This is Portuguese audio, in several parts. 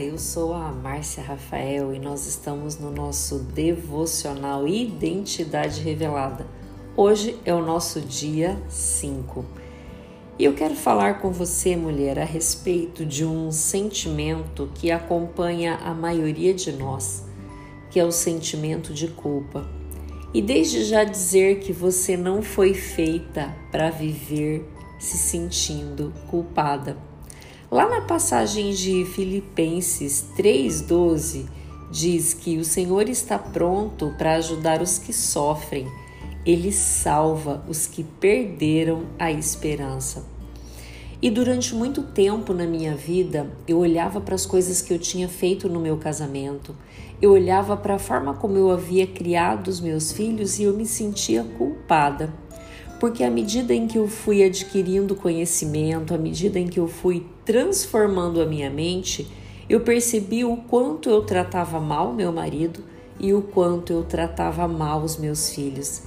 Olá, eu sou a Márcia Rafael e nós estamos no nosso devocional Identidade Revelada. Hoje é o nosso dia 5 e eu quero falar com você, mulher, a respeito de um sentimento que acompanha a maioria de nós, que é o sentimento de culpa. E desde já dizer que você não foi feita para viver se sentindo culpada. Lá na passagem de Filipenses 3,12, diz que o Senhor está pronto para ajudar os que sofrem, ele salva os que perderam a esperança. E durante muito tempo na minha vida, eu olhava para as coisas que eu tinha feito no meu casamento, eu olhava para a forma como eu havia criado os meus filhos e eu me sentia culpada porque à medida em que eu fui adquirindo conhecimento, à medida em que eu fui transformando a minha mente, eu percebi o quanto eu tratava mal meu marido e o quanto eu tratava mal os meus filhos.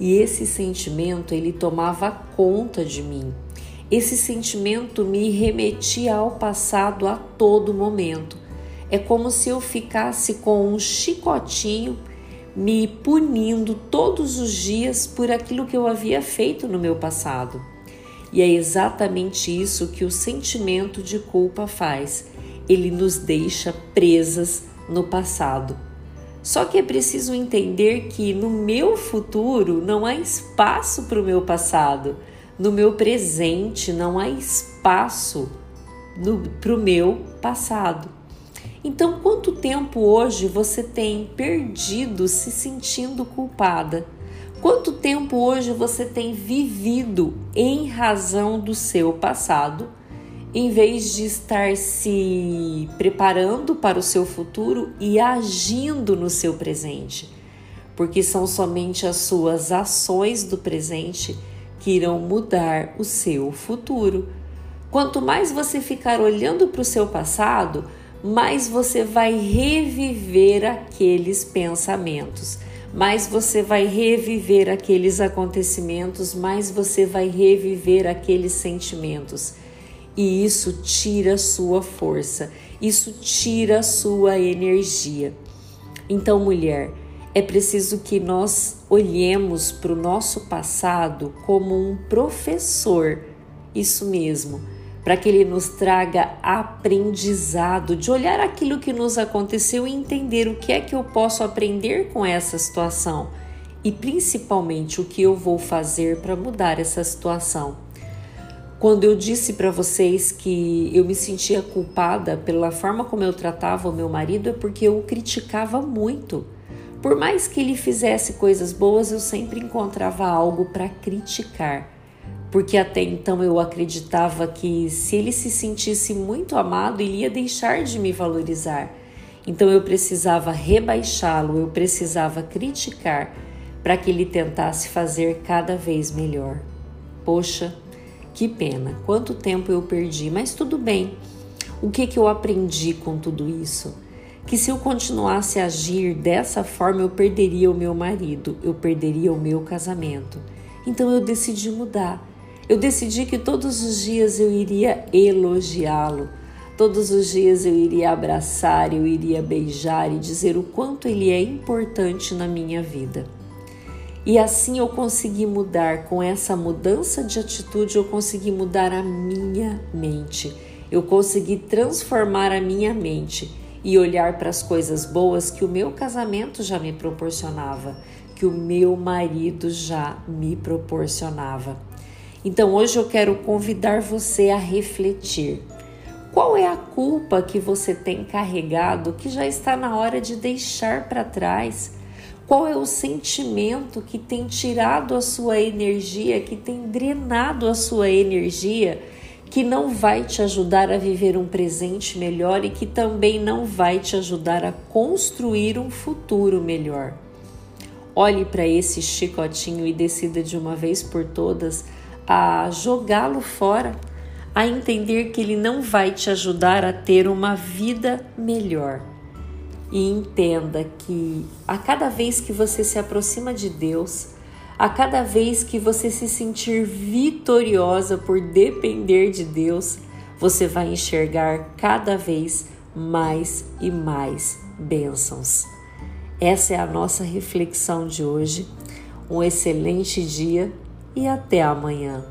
E esse sentimento ele tomava conta de mim. Esse sentimento me remetia ao passado a todo momento. É como se eu ficasse com um chicotinho me punindo todos os dias por aquilo que eu havia feito no meu passado. E é exatamente isso que o sentimento de culpa faz. Ele nos deixa presas no passado. Só que é preciso entender que no meu futuro não há espaço para o meu passado. No meu presente não há espaço para o meu passado. Então, quanto tempo hoje você tem perdido se sentindo culpada? Quanto tempo hoje você tem vivido em razão do seu passado, em vez de estar se preparando para o seu futuro e agindo no seu presente? Porque são somente as suas ações do presente que irão mudar o seu futuro. Quanto mais você ficar olhando para o seu passado, mais você vai reviver aqueles pensamentos, mais você vai reviver aqueles acontecimentos, mais você vai reviver aqueles sentimentos. E isso tira sua força, isso tira sua energia. Então, mulher, é preciso que nós olhemos para o nosso passado como um professor, isso mesmo para que Ele nos traga aprendizado, de olhar aquilo que nos aconteceu e entender o que é que eu posso aprender com essa situação e principalmente o que eu vou fazer para mudar essa situação. Quando eu disse para vocês que eu me sentia culpada pela forma como eu tratava o meu marido, é porque eu o criticava muito. Por mais que ele fizesse coisas boas, eu sempre encontrava algo para criticar porque até então eu acreditava que se ele se sentisse muito amado, ele ia deixar de me valorizar. Então eu precisava rebaixá-lo, eu precisava criticar para que ele tentasse fazer cada vez melhor. Poxa, que pena, quanto tempo eu perdi, mas tudo bem. O que, que eu aprendi com tudo isso? Que se eu continuasse a agir dessa forma, eu perderia o meu marido, eu perderia o meu casamento. Então eu decidi mudar eu decidi que todos os dias eu iria elogiá-lo, todos os dias eu iria abraçar, eu iria beijar e dizer o quanto ele é importante na minha vida. E assim eu consegui mudar, com essa mudança de atitude, eu consegui mudar a minha mente. Eu consegui transformar a minha mente e olhar para as coisas boas que o meu casamento já me proporcionava, que o meu marido já me proporcionava. Então hoje eu quero convidar você a refletir. Qual é a culpa que você tem carregado que já está na hora de deixar para trás? Qual é o sentimento que tem tirado a sua energia, que tem drenado a sua energia, que não vai te ajudar a viver um presente melhor e que também não vai te ajudar a construir um futuro melhor? Olhe para esse chicotinho e decida de uma vez por todas a jogá-lo fora, a entender que ele não vai te ajudar a ter uma vida melhor. E entenda que a cada vez que você se aproxima de Deus, a cada vez que você se sentir vitoriosa por depender de Deus, você vai enxergar cada vez mais e mais bênçãos. Essa é a nossa reflexão de hoje. Um excelente dia e até amanhã.